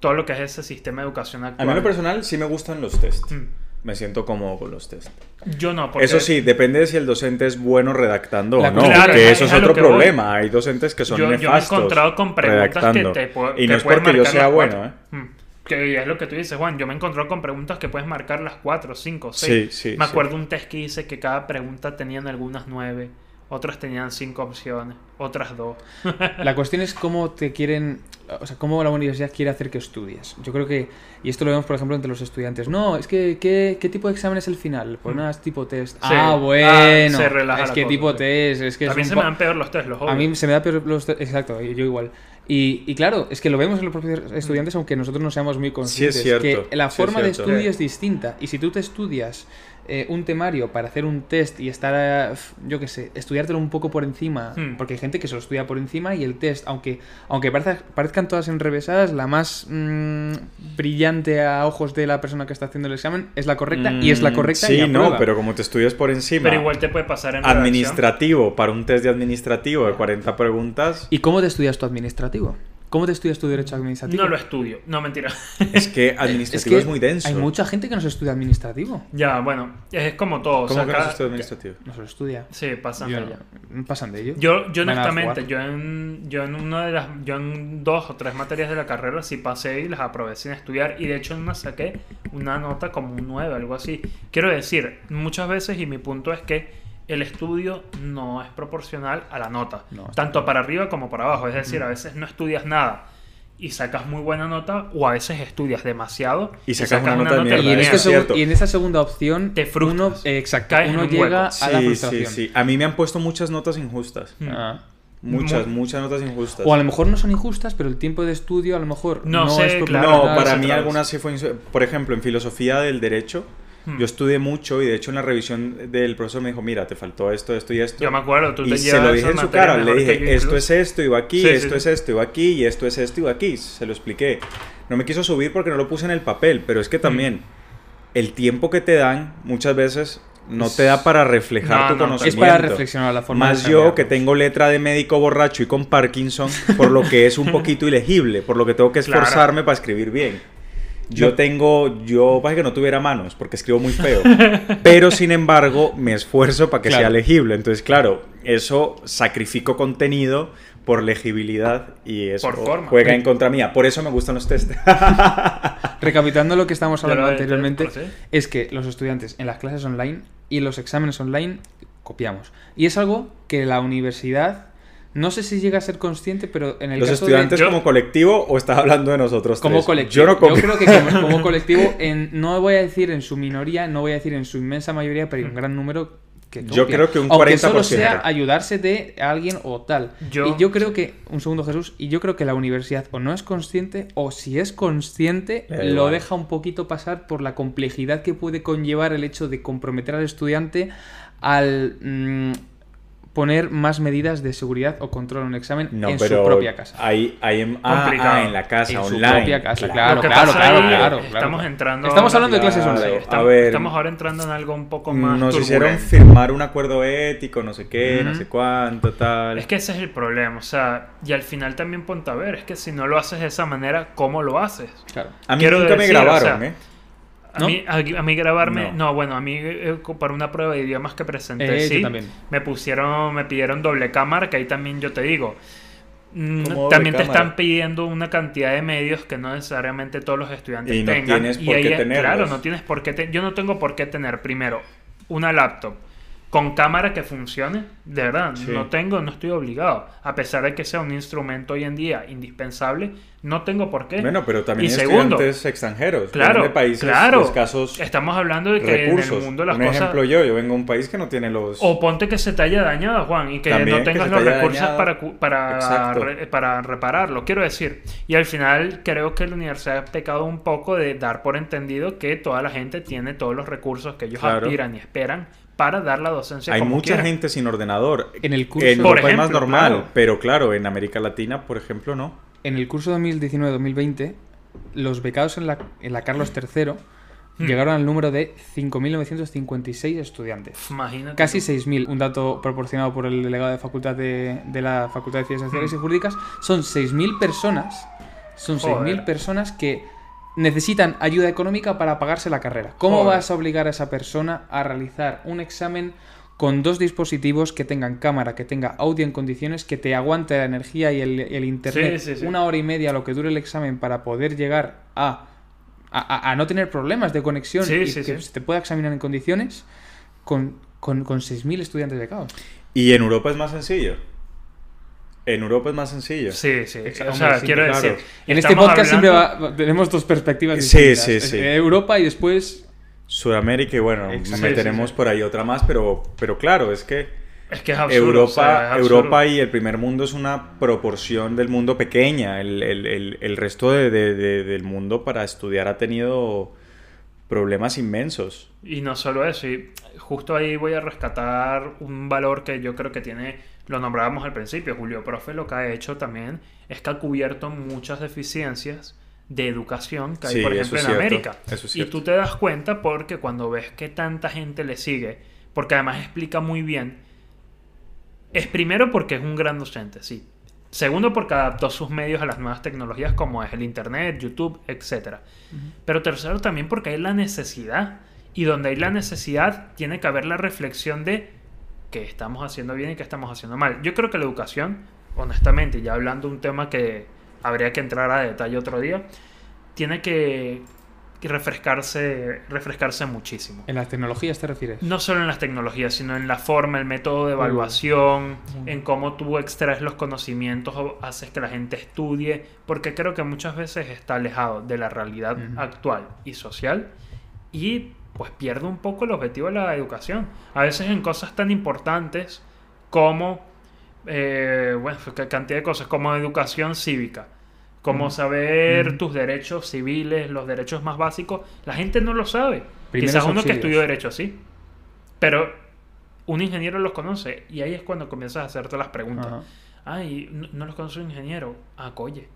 B: todo lo que es ese sistema de educación
A: A
B: actual.
A: mí en lo personal sí me gustan los test.
B: Mm.
A: Me siento cómodo con los test.
B: Yo no, porque...
A: Eso sí, depende de si el docente es bueno redactando
C: La
A: o no.
C: cultura,
A: que
B: es
A: eso es
B: a lo
A: otro
B: que voy.
A: problema. Hay docentes que son
B: yo, yo me he
A: nefastos.
B: encontrado con preguntas que
A: redactando.
B: te pu-
A: Y
B: que
A: no es porque yo sea bueno, ¿eh?
B: Mm. Que es lo que tú dices, Juan. Yo me he encontrado con preguntas que puedes marcar las 4, 5,
A: Sí,
B: 6.
A: sí,
B: Me
A: sí.
B: acuerdo un test que hice que cada pregunta tenían algunas 9, otras tenían 5 opciones, otras 2.
C: La cuestión es cómo te quieren, o sea, cómo la universidad quiere hacer que estudies. Yo creo que, y esto lo vemos por ejemplo entre los estudiantes, no, es que, ¿qué, qué tipo de examen es el final? Pues nada, es tipo test.
B: Mm. Sí.
C: Ah,
B: Ah,
C: bueno,
B: se relaja
C: es
B: la
C: que
B: cosa,
C: tipo
B: sí.
C: test, es que
B: a
C: es
B: mí
C: un
B: se me dan peor los test, los
C: A
B: odio.
C: mí se me da peor los te- exacto, yo igual. Y, y claro, es que lo vemos en los propios estudiantes, aunque nosotros no seamos muy conscientes.
A: cierto,
C: que la
A: sí es
C: forma de
A: cierto.
C: estudio es distinta. Y si tú te estudias eh, un temario para hacer un test y estar, eh, yo qué sé, estudiártelo un poco por encima,
B: Hmm.
C: porque hay gente que se lo estudia por encima y el test, aunque, aunque parezca- parezcan todas enrevesadas, la más mm, brillante a ojos de la persona que está haciendo el examen es la correcta y es la
A: Mm,
C: correcta
A: Sí,
C: y
A: no, pero como te estudias por encima.
B: Pero igual te puede pasar en redacción.
A: administrativo, para un test de administrativo de 40 preguntas.
C: ¿Y cómo te estudias tu administrativo? ¿Cómo te estudias tu derecho administrativo?
B: No lo estudio. No, mentira.
A: Es que administrativo es,
C: que
A: muy denso.
C: Hay mucha gente que no se estudia administrativo.
B: ya, bueno, es como todo. o
A: ¿Cómo
B: sea,
A: que no
B: cada-
A: es esto administrativo?
C: No se lo estudia.
B: Sí, pasan
C: Yo
B: de
C: no.
B: ello.
C: Pasan de ello.
B: Yo, yo honestamente, yo en, yo en una de las, yo en dos o tres materias de la carrera sí pasé y las aprobé sin estudiar y de hecho en una saqué una nota como un 9, algo así. Quiero decir, muchas veces y mi punto es que el estudio no es proporcional a la nota,
C: No,
B: tanto para arriba como para abajo, es decir, a veces no estudias nada y sacas muy buena nota o a veces estudias demasiado
A: Y sacas una nota de
C: Y
A: mierda,
C: en,
A: es
C: este segu-
A: cierto.
C: y en esa segunda opción,
B: Te frustras.
C: uno, eh, exacto,
B: Caes en
C: uno
B: un
C: llega
B: hueco.
C: a la
A: Sí,
C: frustración.
A: sí, sí. A mí me han puesto muchas notas injustas.
B: Mm.
C: Ah.
A: Muchas,
B: Muy-
A: muchas notas injustas.
C: O a lo mejor no son injustas, pero el tiempo de estudio a lo mejor
B: No
C: no,
B: sé,
C: es
B: claro.
A: no, para mí algunas sí fue... Por ejemplo, en filosofía del derecho,
B: Hmm.
A: yo estudié mucho y de hecho en la revisión del profesor me dijo, mira, te faltó esto, esto y esto.
B: Yo me acuerdo, tú te
A: y se
B: llevas
A: lo dije en su cara, le dije, esto
B: incluso".
A: es esto, iba aquí,
B: Sí,
A: esto
B: sí.
A: es esto, iba aquí, y esto es esto, iba aquí. Se lo expliqué. No me quiso subir porque no lo puse en el papel, pero es que también el tiempo que te dan muchas veces no te da para reflejar
B: No,
A: tu
B: no,
C: Es
A: conocimiento.
C: para reflexionar la forma
A: Más
C: de
A: yo que tengo letra de médico borracho y con Parkinson, por lo que es un poquito ilegible, por lo que tengo que
B: Claro.
A: esforzarme para escribir bien. Yo tengo, yo pasa que no tuviera manos porque escribo muy feo, pero sin embargo me esfuerzo para que sea legible. Entonces, claro, eso sacrifico contenido por legibilidad y eso
B: Por forma.
A: juega en contra mía. Por eso me gustan los test.
C: Recapitulando lo que estábamos hablando
B: lo-
C: anteriormente, es que los estudiantes en las clases online y los exámenes online copiamos. Y es algo que la universidad, no sé si llega a ser consciente, pero en el
A: ¿Los
C: caso
A: estudiantes
C: de...
B: Yo-
A: como colectivo o estás hablando de nosotros
C: Como
A: tres?
C: colectivo.
A: Yo no copio.
C: creo que como, como colectivo, en, no voy a decir en su minoría, no voy a decir en su inmensa mayoría, pero hay un gran número que
A: Yo creo que un
C: Aunque solo
A: 40%.
C: sea ayudarse de alguien o tal.
B: Yo-
C: y yo creo que, un segundo Jesús, y yo creo que la universidad o no es consciente o si es consciente lo deja un poquito pasar por la complejidad que puede conllevar el hecho de comprometer al estudiante al mm, poner más medidas de seguridad o control en un examen
A: No,
C: en
A: pero
C: su propia casa.
A: Ahí, ahí en, ah, ah, en la casa,
C: En su
A: online.
C: propia casa, claro. Claro, claro,
B: ahí,
C: claro,
B: Estamos
C: claro.
B: entrando.
C: Estamos hablando de clases
A: Claro,
C: online.
A: a
B: Estamos,
A: ver.
B: estamos ahora entrando en algo un poco más.
A: Nos hicieron firmar un acuerdo ético, no sé qué, no
C: Ujú.
A: sé cuánto, tal.
B: Es que ese es el problema, o sea, y al final también ponte a ver, es que si no lo haces de esa manera, ¿cómo lo haces?
C: Claro.
A: a mí
B: quiero
A: nunca me
B: decir, o
A: grabaron,
B: sea,
A: ¿eh?
B: A, mí, a, a mí grabarme,
A: No.
B: no. bueno, a mí eh, para una prueba de idiomas que presenté,
C: Eh,
B: sí, me pusieron, me pidieron doble cámara, que ahí también yo te digo, mm,
A: ¿Cómo doble
B: también te
A: cámara?
B: están pidiendo una cantidad de medios que no necesariamente todos los estudiantes
A: Y no
B: tengan.
A: tienes por qué tenerlos.
B: Claro, no tienes por qué, te- yo no tengo por qué tener primero una laptop con cámara que funcione, de verdad,
A: Sí.
B: no tengo, no estoy obligado, a pesar de que sea un instrumento hoy en día indispensable, no tengo por qué.
A: Bueno, pero también
B: Y
A: hay
B: segundo,
A: estudiantes extranjeros.
B: Claro,
A: de países
B: claro.
A: escasos
B: Estamos hablando de que
A: recursos.
B: en el mundo las
A: un
B: cosas...
A: ejemplo yo, yo vengo de un país que no tiene los...
B: O ponte que se te haya dañado, Juan, y que
A: También
B: no tengas los recursos
A: dañado.
B: para, para, re- para repararlo. Quiero decir, y al final creo que la universidad ha pecado un poco de dar por entendido que toda la gente tiene todos los recursos que ellos
A: Claro.
B: aspiran y esperan para dar la docencia
A: hay
B: como
A: mucha gente sin ordenador.
C: En el curso-
A: En
B: Por
A: Europa es más normal,
B: claro.
A: pero claro, en América Latina, por ejemplo, no.
C: En el curso 2019-2020, los becados en la, en la Carlos III
B: Hmm.
C: llegaron al número de 5.956 estudiantes.
B: Imagínate.
C: Casi 6.000, un dato proporcionado por el delegado de facultad de, de la Facultad de Ciencias Sociales y Jurídicas, son 6.000 personas, son
B: Joder.
C: 6.000 personas que necesitan ayuda económica para pagarse la carrera. ¿Cómo
B: Joder.
C: vas a obligar a esa persona a realizar un examen con dos dispositivos que tengan cámara, que tenga audio en condiciones, que te aguante la energía y el, el internet
B: Sí, sí, sí.
C: una hora y media lo que dure el examen para poder llegar a, a, no tener problemas de conexión
B: Sí,
C: y
B: sí,
C: que
B: sí.
C: se te pueda examinar en condiciones con, con, con 6.000 estudiantes becados?
A: Y en Europa es más sencillo. En Europa es más sencillo.
B: Sí, sí.
C: Exacto,
B: O sea,
C: hombre, sí,
B: quiero
A: claro.
B: decir.
C: En este podcast siempre va- tenemos dos perspectivas
A: Sí,
C: distintas.
A: sí, sí.
C: eh, Europa y después...
A: Sudamérica y bueno,
C: Exacto.
A: meteremos
B: Sí, sí, sí.
A: por ahí otra más, pero, pero claro, es que
B: Es que es absurdo.
A: Europa,
B: o sea, es absurdo.
A: Europa y el primer mundo es una proporción del mundo pequeña. El, el- el- el resto de- de- de- del mundo para estudiar ha tenido problemas inmensos.
B: Y no solo eso, y justo ahí voy a rescatar un valor que yo creo que tiene, lo nombrábamos al principio, Julio Profe lo que ha hecho también es que ha cubierto muchas deficiencias de educación que hay,
A: Sí,
B: por
A: eso
B: ejemplo, en
A: cierto,
B: América.
A: eso es
B: y tú te das cuenta porque cuando ves que tanta gente le sigue, porque además explica muy bien, es primero porque es un gran docente, sí. Segundo porque adaptó sus medios a las nuevas tecnologías como es el Internet, YouTube, etc. Pero tercero también porque hay la necesidad. Y donde hay la necesidad tiene que haber la reflexión de qué estamos haciendo bien y qué estamos haciendo mal. Yo creo que la educación, honestamente, ya hablando de un tema que habría que entrar a detalle otro día, tiene que que refrescarse, refrescarse muchísimo.
C: ¿En las tecnologías te refieres?
B: No solo en las tecnologías, sino en la forma, el método de evaluación, en cómo tú extraes los conocimientos o haces que la gente estudie, porque creo que muchas veces está alejado de la realidad actual y social y pues pierde un poco el objetivo de la educación. A veces en cosas tan importantes como, eh, bueno, cantidad de cosas, como educación cívica. Como saber tus derechos civiles, los derechos más básicos, la gente no lo sabe.
C: Primeros
B: Quizás uno que estudió derecho sí, pero un ingeniero los conoce y ahí es cuando comienzas a hacerte las preguntas.
C: Ajá.
B: Ay, no, no los conoce un ingeniero. Ah, coye.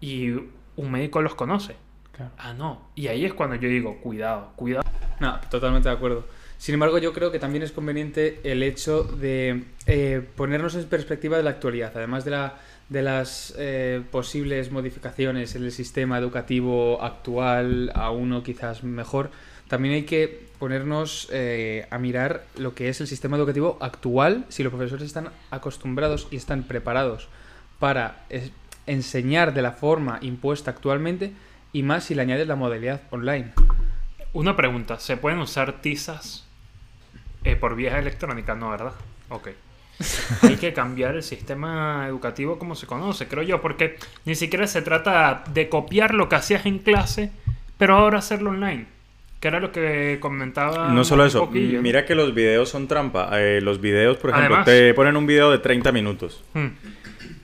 B: Y un médico los conoce.
C: Claro.
B: Ah, no. Y ahí es cuando yo digo, cuidado, cuidado.
C: No, totalmente de acuerdo. Sin embargo, yo creo que también es conveniente el hecho de eh, ponernos en perspectiva de la actualidad, además de la, de las eh, posibles modificaciones en el sistema educativo actual a uno quizás mejor, también hay que ponernos eh, a mirar lo que es el sistema educativo actual, si los profesores están acostumbrados y están preparados para es- enseñar de la forma impuesta actualmente y más si le añades la modalidad online.
B: Una pregunta, ¿se pueden usar tizas eh, por vías electrónicas? No, ¿verdad? Ok. Hay que cambiar el sistema educativo como se conoce, creo yo, porque ni siquiera se trata de copiar lo que hacías en clase, pero ahora hacerlo online, que era lo que comentaba.
A: No solo eso,
B: poquillo, ¿no?
A: mira que los videos son trampa. Eh, los videos, por ejemplo,
B: Además.
A: te ponen un video de 30 minutos.
B: Hmm.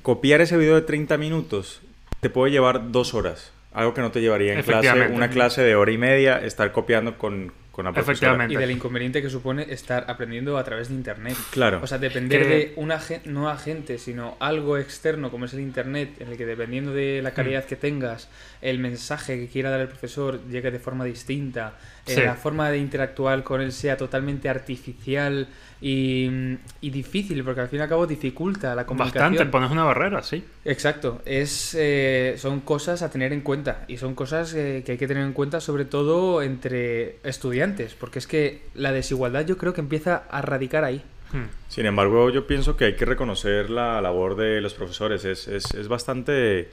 A: Copiar ese video de 30 minutos te puede llevar dos horas. Algo que no te llevaría en clase, una clase de hora y media, estar copiando con, con la profesora.
B: Efectivamente.
C: Y del inconveniente que supone estar aprendiendo a través de Internet.
A: Claro.
C: O sea, depender
B: Que-
C: de un agente, no agente, sino algo externo como es el Internet, en el que dependiendo de la calidad
B: Mm.
C: que tengas, el mensaje que quiera dar el profesor llegue de forma distinta, eh,
B: Sí.
C: la forma de interactuar con él sea totalmente artificial y, y difícil, porque al fin y al cabo dificulta la comunicación.
B: Bastante, pones una barrera, sí.
C: Exacto, es, eh, son cosas a tener en cuenta y son cosas eh, que hay que tener en cuenta sobre todo entre estudiantes, porque es que la desigualdad yo creo que empieza a radicar ahí.
B: Hmm.
A: Sin embargo, yo pienso que hay que reconocer la labor de los profesores. Es, es, es bastante...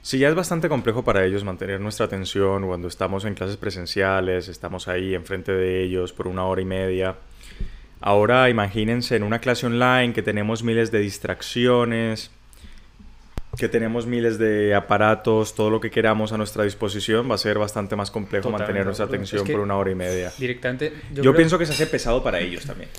A: Si ya es bastante complejo para ellos mantener nuestra atención cuando estamos en clases presenciales, estamos ahí enfrente de ellos por una hora y media. Ahora imagínense en una clase online que tenemos miles de distracciones, que tenemos miles de aparatos, todo lo que queramos a nuestra disposición, va a ser bastante más complejo
C: Totalmente
A: mantener nuestra atención
C: Es que-
A: por una hora y media.
C: Directamente,
A: Yo,
C: creo-
A: pienso que se hace pesado para ellos también.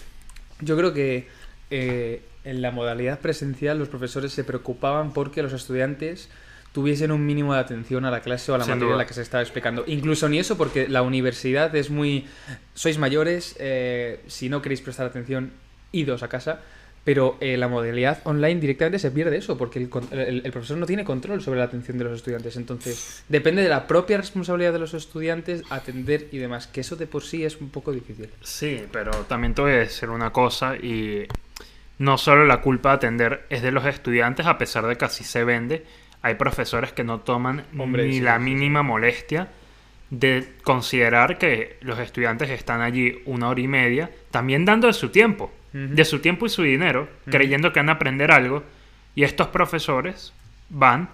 C: Yo creo que eh, en la modalidad presencial los profesores se preocupaban porque los estudiantes tuviesen un mínimo de atención a la clase o a la
B: Sin
C: materia
B: duda.
C: en la que se estaba explicando. Incluso ni eso, porque la universidad es muy... Sois mayores, eh, si no queréis prestar atención, idos a casa. Pero eh, la modalidad online directamente se pierde eso, porque el, con- el- el profesor no tiene control sobre la atención de los estudiantes. Entonces, depende de la propia responsabilidad de los estudiantes atender y demás, que eso de por sí es un poco difícil.
B: Sí, pero también te voy a decir una cosa y no solo la culpa de atender es de los estudiantes, a pesar de que así se vende, hay profesores que no toman
C: Hombre,
B: ni
C: sí,
B: la
C: sí, sí.
B: mínima molestia de considerar que los estudiantes están allí una hora y media, también dando de su tiempo, de su tiempo y su dinero, creyendo que van a aprender algo, y estos profesores van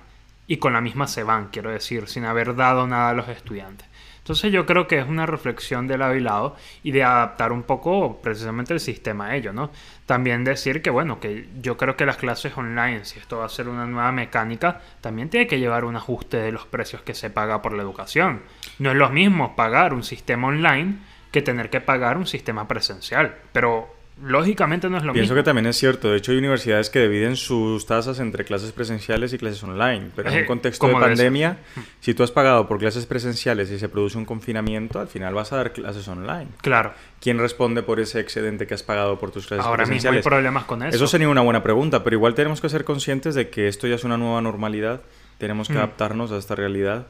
B: y con la misma se van, quiero decir, sin haber dado nada a los estudiantes. Entonces yo creo que es una reflexión de lado y lado y de adaptar un poco precisamente el sistema a ello, ¿no? También decir que, bueno, que yo creo que las clases online, si esto va a ser una nueva mecánica, también tiene que llevar un ajuste de los precios que se paga por la educación. No es lo mismo pagar un sistema online que tener que pagar un sistema presencial, pero lógicamente no es lo
A: Pienso
B: mismo.
A: que también es cierto. De hecho, hay universidades que dividen sus tasas entre clases presenciales y clases online. Pero en
B: Eh,
A: un contexto de pandemia, si tú has pagado por clases presenciales y se produce un confinamiento, al final vas a dar clases online.
B: Claro,
A: ¿Quién responde por ese excedente que has pagado por tus clases
B: ahora mismo hay
A: presenciales?
B: problemas con eso.
A: Eso sería una buena pregunta, pero igual tenemos que ser conscientes de que esto ya es una nueva normalidad. Tenemos que
B: Mm.
A: adaptarnos a esta realidad.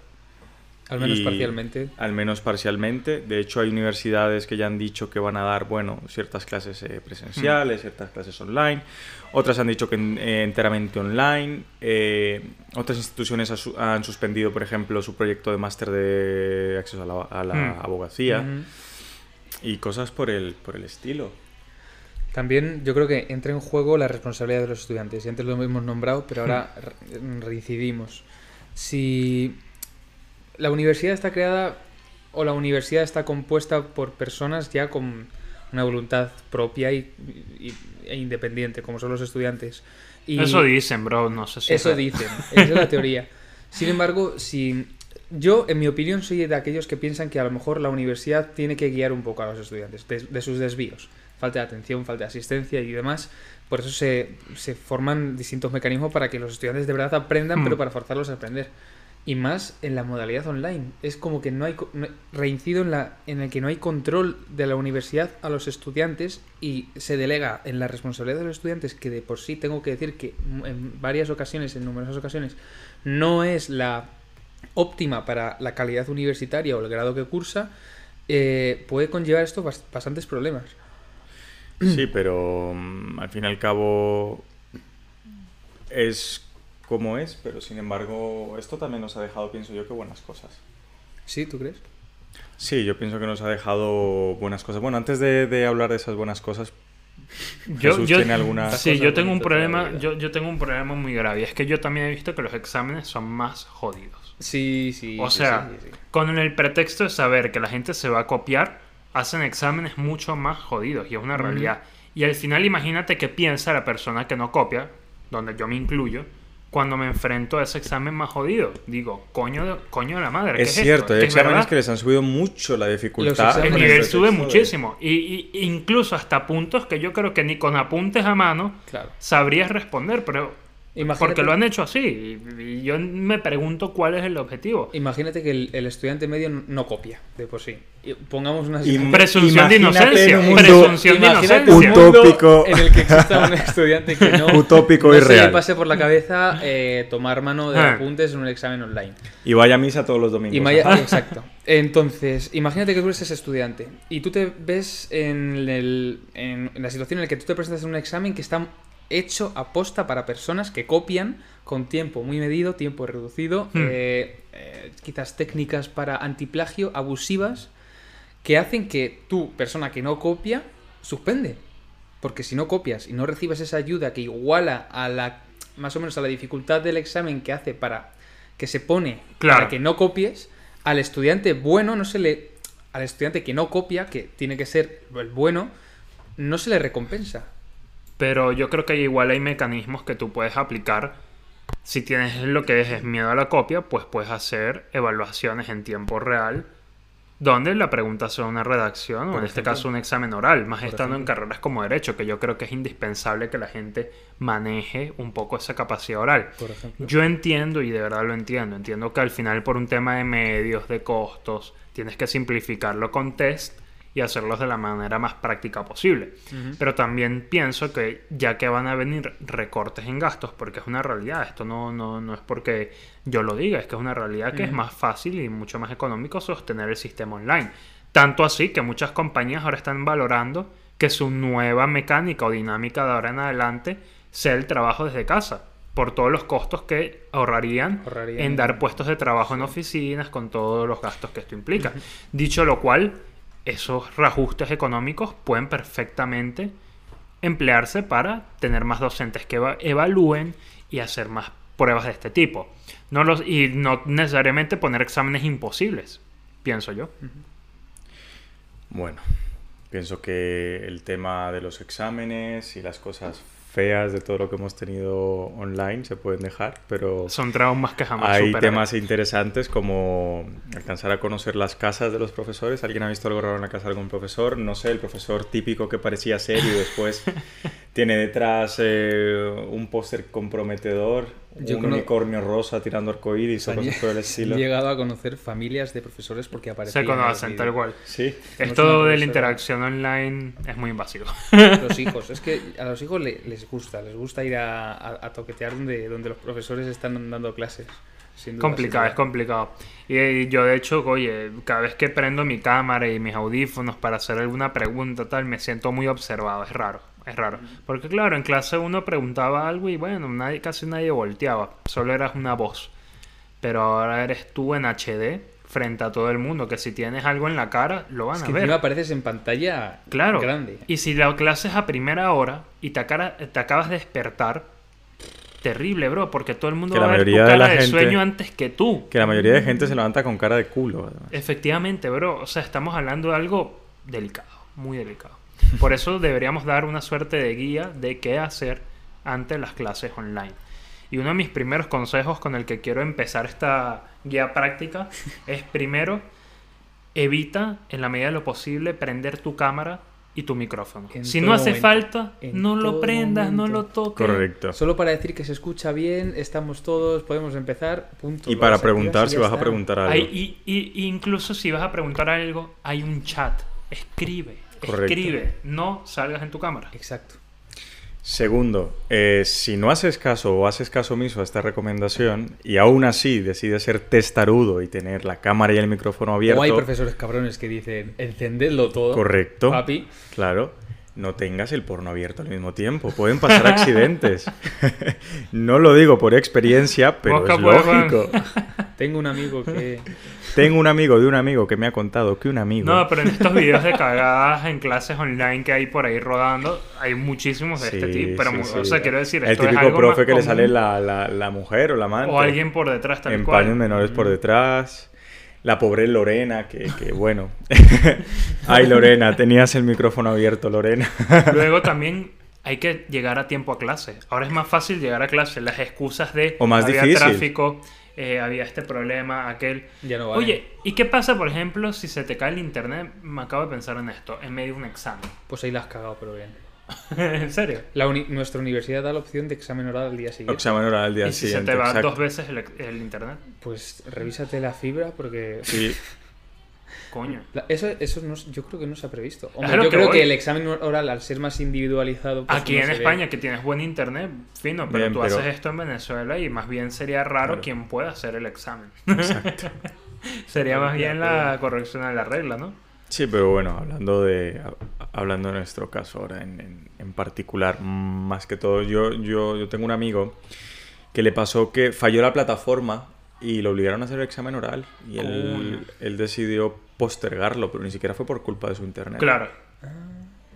C: Al menos
A: Y-
C: parcialmente.
A: Al menos parcialmente. De hecho, hay universidades que ya han dicho que van a dar, bueno, ciertas clases eh, presenciales, ciertas clases online. Otras han dicho que eh, enteramente online. Eh, otras instituciones ha han suspendido, por ejemplo, su proyecto de máster de acceso a la, a la
B: Mm.
A: abogacía.
C: Ujú.
A: Y cosas por el, por el estilo.
C: También yo creo que entra en juego la responsabilidad de los estudiantes. Y antes lo hemos nombrado, pero ahora re- reincidimos. Si la universidad está creada o la universidad está compuesta por personas ya con una voluntad propia y, y- e independiente, como son los estudiantes. Y
B: Eso dicen, bro, no sé si...
C: Eso
B: es-
C: dicen, esa es la teoría. Sin embargo, si yo, en mi opinión, soy de aquellos que piensan que a lo mejor la universidad tiene que guiar un poco a los estudiantes de, de sus desvíos. Falta de atención, falta de asistencia y demás. Por eso se, se forman distintos mecanismos para que los estudiantes de verdad aprendan,
B: Hmm.
C: pero para forzarlos a aprender. Y más en la modalidad online. Es como que no hay. reincido en, la, en el que no hay control de la universidad a los estudiantes y se delega en la responsabilidad de los estudiantes, que de por sí tengo que decir que en varias ocasiones, en numerosas ocasiones, no es la óptima para la calidad universitaria o el grado que cursa, eh, puede conllevar esto bas- bastantes problemas.
A: Sí, pero mm, al fin y al cabo es cómo es, pero sin embargo esto también nos ha dejado, pienso yo, que buenas cosas.
C: ¿Sí? ¿Tú crees?
A: Sí, yo pienso que nos ha dejado buenas cosas. Bueno, antes de, de hablar de esas buenas cosas,
B: Yo,
A: Jesús
B: yo-
A: tiene alguna-
B: sí, yo tengo un problema, yo, yo tengo un problema muy grave. y Es que yo también he visto que los exámenes son más jodidos.
C: Sí, sí.
B: O
C: sí,
B: sea,
C: sí, sí.
B: con el pretexto de saber que la gente se va a copiar, hacen exámenes mucho más jodidos y es una
C: Ujú.
B: realidad. Y al final imagínate qué piensa la persona que no copia, donde yo me incluyo, cuando me enfrento a ese examen más jodido. Digo, coño de, coño de la madre. ¿qué
A: es
B: esto?
A: cierto, hay
B: ¿Es
A: exámenes
B: verdad?
A: que les han subido mucho la dificultad.
B: El nivel sube muchísimo. Y, y- incluso hasta puntos que yo creo que ni con apuntes a mano
C: Claro.
B: sabrías responder, pero
C: Imagínate,
B: porque lo han hecho así. Y, y yo me pregunto cuál es el objetivo.
C: imagínate que el, el estudiante medio no copia, de por sí. Y pongamos una
A: Y-
B: Presunción de inocencia.
A: en un mundo-
B: Presunción de inocencia.
C: un mundo
A: Utópico.
C: en el que exista un estudiante que no,
A: Utópico
C: no
A: y
C: se
A: real.
C: le pase por la cabeza eh, tomar mano de
B: Ah.
C: apuntes en un examen online.
A: Y vaya a misa todos los domingos.
C: Y exacto. Entonces, imagínate que tú eres ese estudiante y tú te ves en, el- en- en la situación en la que tú te presentas en un examen que está hecho aposta para personas que copian con tiempo muy medido, tiempo reducido,
B: Hmm.
C: eh, eh, quizás técnicas para antiplagio abusivas que hacen que tú, persona que no copia, suspende. Porque si no copias y no recibes esa ayuda que iguala a la más o menos a la dificultad del examen que hace para que se pone
B: Claro.
C: para que no copies, al estudiante bueno no se le al estudiante que no copia, que tiene que ser el bueno, no se le recompensa.
B: Pero yo creo que igual hay mecanismos que tú puedes aplicar. Si tienes lo que es, es miedo a la copia, pues puedes hacer evaluaciones en tiempo real donde la pregunta sea una redacción o en este caso un examen oral, más estando en carreras como derecho, que yo creo que es indispensable que la gente maneje un poco esa capacidad oral.
C: Por.
B: Yo entiendo y de verdad lo entiendo. Entiendo que al final por un tema de medios, de costos, tienes que simplificarlo con test y hacerlos de la manera más práctica posible. Pero también pienso que ya que van a venir recortes en gastos, porque es una realidad, esto no, no, no es porque yo lo diga, es que es una realidad que es más fácil y mucho más económico sostener el sistema online. Tanto así que muchas compañías ahora están valorando que su nueva mecánica o dinámica de ahora en adelante sea el trabajo desde casa, por todos los costos que ahorrarían,
C: Ahorrarían.
B: en dar puestos de trabajo en oficinas con todos los gastos que esto implica. Dicho lo cual, esos reajustes económicos pueden perfectamente emplearse para tener más docentes que eva- evalúen y hacer más pruebas de este tipo. No los, y no necesariamente poner exámenes imposibles, pienso yo.
A: Bueno, pienso que el tema de los exámenes y las cosas feas de todo lo que hemos tenido online se pueden dejar, pero
B: Son traumas que jamás
A: hay
B: superaré.
A: temas interesantes como alcanzar a conocer las casas de los profesores. ¿Alguien ha visto algo raro en la casa de algún profesor? No sé, el profesor típico que parecía serio y después tiene detrás eh, un póster comprometedor,
C: Yo
A: un unicornio rosa tirando arcoíris o cosas por el estilo.
C: han llegado a conocer familias de profesores porque aparecían
B: Se conocen tal cual.
A: Sí,
B: Esto de la interacción online es muy invasivo.
C: Los hijos, es que a los hijos le- les gusta, les gusta ir a, a- a toquetear donde, donde los profesores están dando clases. duda,
B: complicado, es complicado. Y, y yo de hecho, oye, cada vez que prendo mi cámara y mis audífonos para hacer alguna pregunta tal, me siento muy observado, es raro, es raro. Porque claro, en clase uno preguntaba algo y bueno, nadie, casi nadie volteaba, solo eras una voz. Pero ahora eres tú en HD frente a todo el mundo, que si tienes algo en la cara, lo van
C: Es
B: a
C: que
B: ver.
C: encima apareces en pantalla
B: Claro.
C: grande.
B: Y si la clase es a primera hora y te, acara- te acabas de despertar, terrible, bro, porque todo el mundo
A: Que
B: va
A: la
B: a ver tu
A: mayoría de
B: cara
A: la
B: de
A: gente-
B: sueño antes que tú.
A: que la mayoría de gente se levanta con cara de culo. además.
B: Efectivamente, bro. O sea, estamos hablando de algo delicado, muy delicado. Por eso deberíamos dar una suerte de guía de qué hacer ante las clases online. Y uno de mis primeros consejos con el que quiero empezar esta guía práctica es primero, evita en la medida de lo posible prender tu cámara y tu micrófono.
C: En
B: si no hace
C: momento.
B: falta,
C: En
B: no lo prendas, no lo toques.
A: Correcto.
C: Solo para decir que se escucha bien, estamos todos, podemos empezar. Punto.
A: Y para preguntar si vas a preguntar algo.
B: Hay- y, y- y incluso si vas a preguntar algo, hay un chat. Escribe,
A: Correcto.
B: escribe. No salgas en tu cámara.
C: Exacto.
A: Segundo, eh, si no haces caso o haces caso omiso a esta recomendación y aún así decides ser testarudo y tener la cámara y el micrófono abierto,
C: O hay profesores cabrones que dicen, encendedlo todo.
A: correcto,
C: Papi.
A: claro, no tengas el porno abierto al mismo tiempo. Pueden pasar accidentes. no lo digo por experiencia, pero
B: Mosca
A: es lógico.
C: Tengo un amigo que...
A: Tengo un amigo de un amigo que me ha contado que un amigo...
B: No, pero en estos videos de cagadas en clases online que hay por ahí rodando, hay muchísimos de este
A: Sí,
B: tipo. Pero,
A: sí,
B: o sea, quiero decir,
A: El
B: esto es
A: típico
B: algo
A: profe
B: más
A: que le
B: común,
A: sale la, la- la mujer o la amante.
B: O alguien por detrás, tal
A: en paños menores por detrás. La pobre Lorena, que, que bueno. Ay, Lorena, tenías el micrófono abierto, Lorena.
B: Luego también hay que llegar a tiempo a clase. Ahora es más fácil llegar a clase. Las excusas de
A: O más
B: había
A: difícil.
B: tráfico, eh, había este problema, aquel.
C: Ya no vale.
B: Oye, ¿y qué pasa, por ejemplo, si se te cae el internet? Me acabo de pensar en esto, en medio de un examen.
C: Pues ahí la has cagado, pero bien.
B: ¿En serio?
C: La uni- Nuestra universidad da la opción de examen oral al día siguiente.
A: Examen oral al día
B: ¿Y si
A: siguiente.
B: se te va
A: exacto.
B: dos veces el, el internet?
C: Pues revísate la fibra porque...
A: Sí,
B: Coño.
C: La- Eso, eso no, yo creo que no se ha previsto. Hombre, yo
B: que
C: creo
B: voy.
C: que el examen oral, al ser más individualizado... pues
B: Aquí
C: no
B: en
C: ve.
B: España, que tienes buen internet, fino, pero
A: Bien,
B: tú
A: pero-
B: haces esto en Venezuela y más bien sería raro
A: Claro.
B: quien pueda hacer el examen.
A: exacto.
B: sería más bien la corrección de la regla, ¿no?
A: Sí, pero bueno, hablando de hablando de nuestro caso ahora en, en- en particular, más que todo, yo, yo, yo tengo un amigo que le pasó que falló la plataforma y lo obligaron a hacer el examen oral y él, él decidió postergarlo, pero ni siquiera fue por culpa de su internet.
B: Claro.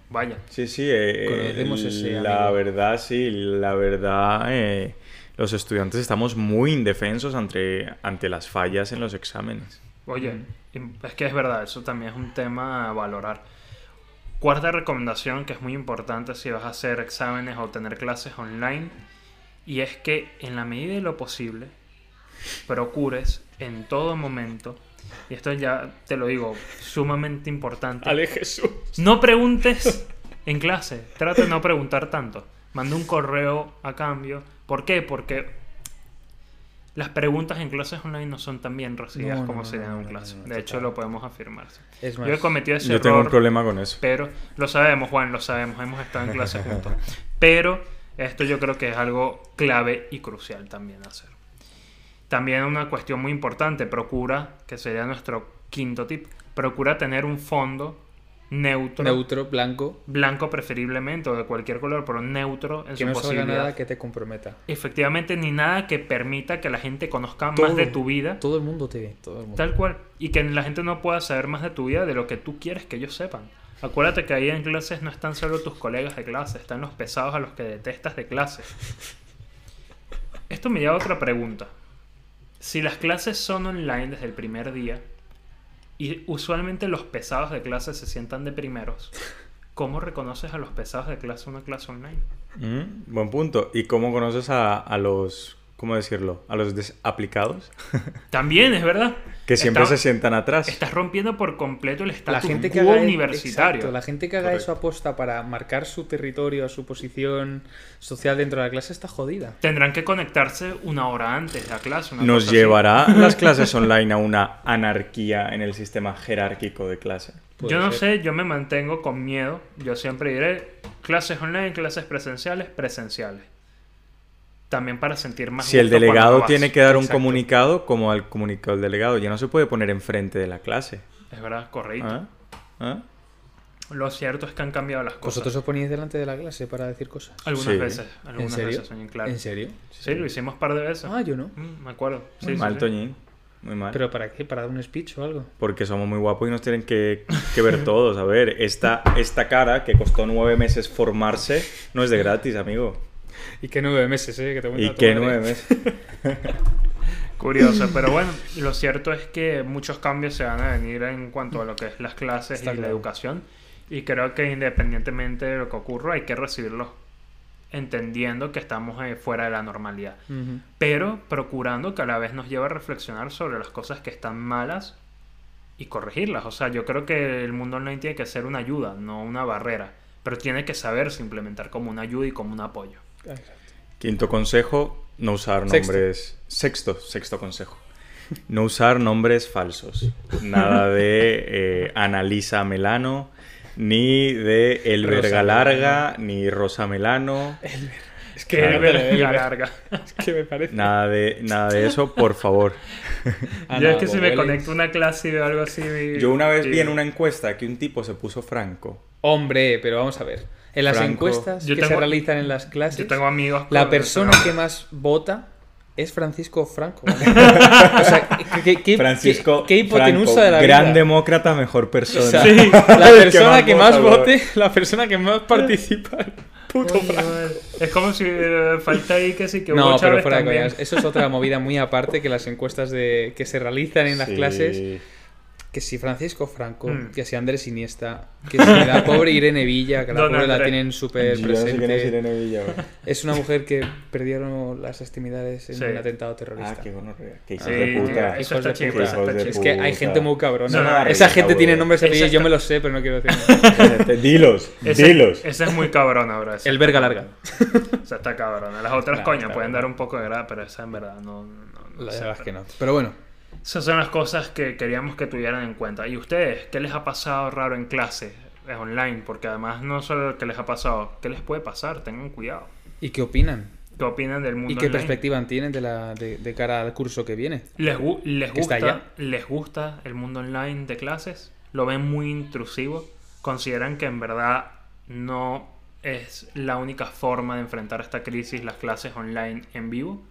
B: Vaya.
A: Sí, sí, eh,
C: Conocemos
A: eh,
C: ese
A: la
C: amigo.
A: verdad, sí, la verdad, eh, los estudiantes estamos muy indefensos ante, ante las fallas en los exámenes.
B: Oye, es que es verdad, eso también es un tema a valorar. Cuarta recomendación que es muy importante si vas a hacer exámenes o tener clases online, y es que en la medida de lo posible procures en todo momento, y esto ya te lo digo, sumamente importante,
A: Jesús.
B: no preguntes en clase, trata de no preguntar tanto. Manda un correo a cambio. ¿Por qué? Porque las preguntas en clases online no son tan bien recibidas
C: No, no,
B: como
C: no,
B: serían
C: no,
B: en
C: no,
B: clase.
C: no, no,
B: de hecho, lo podemos afirmar. sí.
C: Es más,
B: Yo he cometido ese
A: Yo tengo un
B: error,
A: problema con eso.
B: pero lo sabemos, Juan, lo sabemos. Hemos estado en clase juntos. Pero esto yo creo que es algo clave y crucial también hacer. También una cuestión muy importante, procura, que sería nuestro quinto tip, procura tener un fondo neutro,
C: neutro, blanco,
B: blanco preferiblemente o de cualquier color, pero neutro en
C: que
B: su
C: no
B: posibilidad.
C: nada que te comprometa.
B: Efectivamente, ni nada que permita que la gente conozca
C: Todo.
B: más de tu vida,
C: Todo el mundo te ve, todo el mundo.
B: tal cual, y que la gente no pueda saber más de tu vida de lo que tú quieres que ellos sepan. Acuérdate que ahí en clases no están solo tus colegas de clase, están los pesados a los que detestas de clase. Esto me lleva a otra pregunta. Si las clases son online desde el primer día y usualmente los pesados de clase se sientan de primeros, ¿cómo reconoces a los pesados de clase una clase online?
A: Mm, buen punto. ¿Y cómo conoces a, a los, cómo decirlo, a los desaplicados?
B: También, es verdad.
A: Que siempre
B: Está-
A: se sientan atrás.
B: Estás rompiendo por completo el
C: La
B: estatus
C: gente que
B: quo
C: haga
B: universitario.
C: exacto, la gente que haga
A: Correcto.
C: eso aposta para marcar su territorio, su posición social dentro de la clase está jodida.
B: Tendrán que conectarse una hora antes de la clase. una
A: ¿Nos
B: así.
A: llevará las clases online a una anarquía en el sistema jerárquico de clase?
C: Puede
B: Yo no
C: ser.
B: sé, yo me mantengo con miedo. Yo siempre diré clases online, clases presenciales, presenciales. También para sentir más
A: Si el delegado tiene que dar un
B: Exacto.
A: comunicado, como al comunicado del delegado, ya no se puede poner enfrente de la clase.
B: Es verdad, correcto.
A: ¿Ah? ¿Ah?
B: Lo cierto es que han cambiado las cosas.
C: ¿Vosotros os poníais delante de la clase para decir cosas?
B: Algunas
A: Sí.
B: veces, algunas
C: ¿En serio?
B: veces, Toñín, claro.
C: ¿En serio?
B: Sí, lo hicimos un par de veces.
C: Ah, yo no.
B: Mm, me acuerdo. Sí,
A: Muy
B: sí,
A: mal,
B: sí.
A: Toñín. Muy mal.
C: ¿Pero para qué? ¿Para dar un speech o algo?
A: Porque somos muy guapos y nos tienen que, que ver todos. A ver, esta, esta cara que costó nueve meses formarse no es de gratis, amigo.
C: Y qué nueve meses, ¿eh? Que te
A: ¿Y qué
C: madre.
A: nueve meses?
B: Curioso, pero bueno, lo cierto es que muchos cambios se van a venir en cuanto a lo que es las clases
C: Está
B: y la educación. Y creo que independientemente de lo que ocurra, hay que recibirlos entendiendo que estamos eh, fuera de la normalidad. Pero procurando que a la vez nos lleve a reflexionar sobre las cosas que están malas y corregirlas. O sea, yo creo que el mundo online tiene que ser una ayuda, no una barrera. Pero tiene que saberse implementar como una ayuda y como un apoyo.
A: Quinto consejo, no usar
C: Sexto.
A: nombres... Sexto, sexto consejo. No usar nombres falsos. Nada de eh, Analisa Melano, ni de El
C: Rosa
A: Verga
C: Melano.
A: Larga, ni Rosa Melano.
C: Es
B: Que
A: Claro.
B: larga.
C: ¿Qué me parece?
A: Nada de, nada de eso, por favor.
B: Yo es que si me conecto a una clase y veo algo así...
A: Yo una vez
B: y-
A: vi en una encuesta que un tipo se puso franco
C: Hombre, pero vamos a ver. En las
A: Franco.
C: encuestas
B: Yo
C: que
B: tengo-
C: se realizan en las clases,
B: Yo tengo amigos.
C: la persona que más vota es Francisco Franco. ¿vale? o sea, ¿qué, qué-
A: Francisco
C: qué, qué hipotenusa
A: Franco,
C: de la
A: gran
C: vida.
A: demócrata, mejor
C: O
A: persona.
C: sea,
B: Sí.
C: la persona que más,
A: vota,
C: vote, la persona que más participa. Puto Franco.
B: Es como si eh, falta ahí que sí que
C: No,
B: Hugo
C: pero fuera de coñas. Eso es otra movida muy aparte que las encuestas de que se realizan en las
A: Sí.
C: clases. Que si Francisco Franco,
B: Mm.
C: que si Andrés Iniesta, que si la pobre Irene Villa, que la
B: Don
C: pobre la tienen súper
A: no quién es
C: presente.
A: Irene Villa.
C: Es una mujer que perdieron las extremidades en
B: Sí.
C: un atentado terrorista.
A: Ah, qué gonorrea. Qué hijos
B: Sí,
A: de puta.
B: eso
C: Hijos
B: está
C: de
B: chido.
C: puta.
A: Hijos de.
C: Es que hay gente muy cabrona.
B: No, no,
C: Esa gente tiene nombres
B: Esa
C: apellidos, yo me los sé, pero no quiero decirlo.
A: Cállate, Dilos, dilos.
B: ese es muy cabrón ahora. ese
C: El verga larga.
B: O sea, está cabrón. Las otras
C: está
B: pueden dar un poco de grada, pero esa en verdad no. no, no
C: La verdad es que no. Pero bueno,
B: Esas son las cosas que queríamos que tuvieran en cuenta. ¿Y ustedes qué les ha pasado raro en clase? Es online, porque además no solo qué les ha pasado, ¿qué les puede pasar? Tengan cuidado.
C: ¿y qué opinan?
B: ¿Qué opinan del mundo
C: ¿Y qué
B: online?
C: perspectiva tienen de, la, de, de cara al curso que viene?
B: ¿Les, gu- les
C: Que está
B: gusta. ¿Les gusta el mundo online de clases? ¿Lo ven muy intrusivo? ¿Consideran que en verdad no es la única forma de enfrentar esta crisis las clases online en vivo?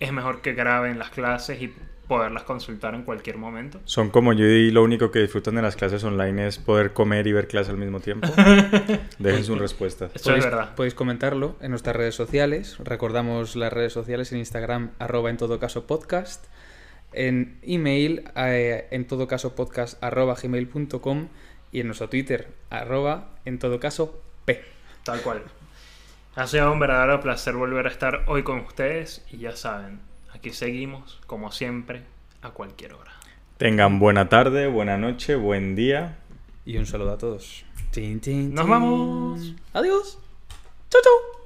B: ¿Es mejor que graben las clases y poderlas consultar en cualquier momento?
A: Son como yo y lo único que disfrutan de las clases online es poder comer y ver clases al mismo tiempo. Dejen sus respuestas.
B: Eso es verdad.
C: podéis comentarlo en nuestras redes sociales. Recordamos las redes sociales en Instagram, arroba en todo caso podcast. En email, eh, en todo caso podcast, arroba gmail.com. Y en nuestro Twitter, arroba en todo caso p.
B: Tal cual. Ha sido un verdadero placer volver a estar hoy con ustedes y ya saben, aquí seguimos, como siempre, a cualquier hora.
A: Tengan buena tarde, buena noche, buen día.
C: Y un saludo a todos. Tin, tin,
B: Nos vamos.
C: Adiós. Chau, chau.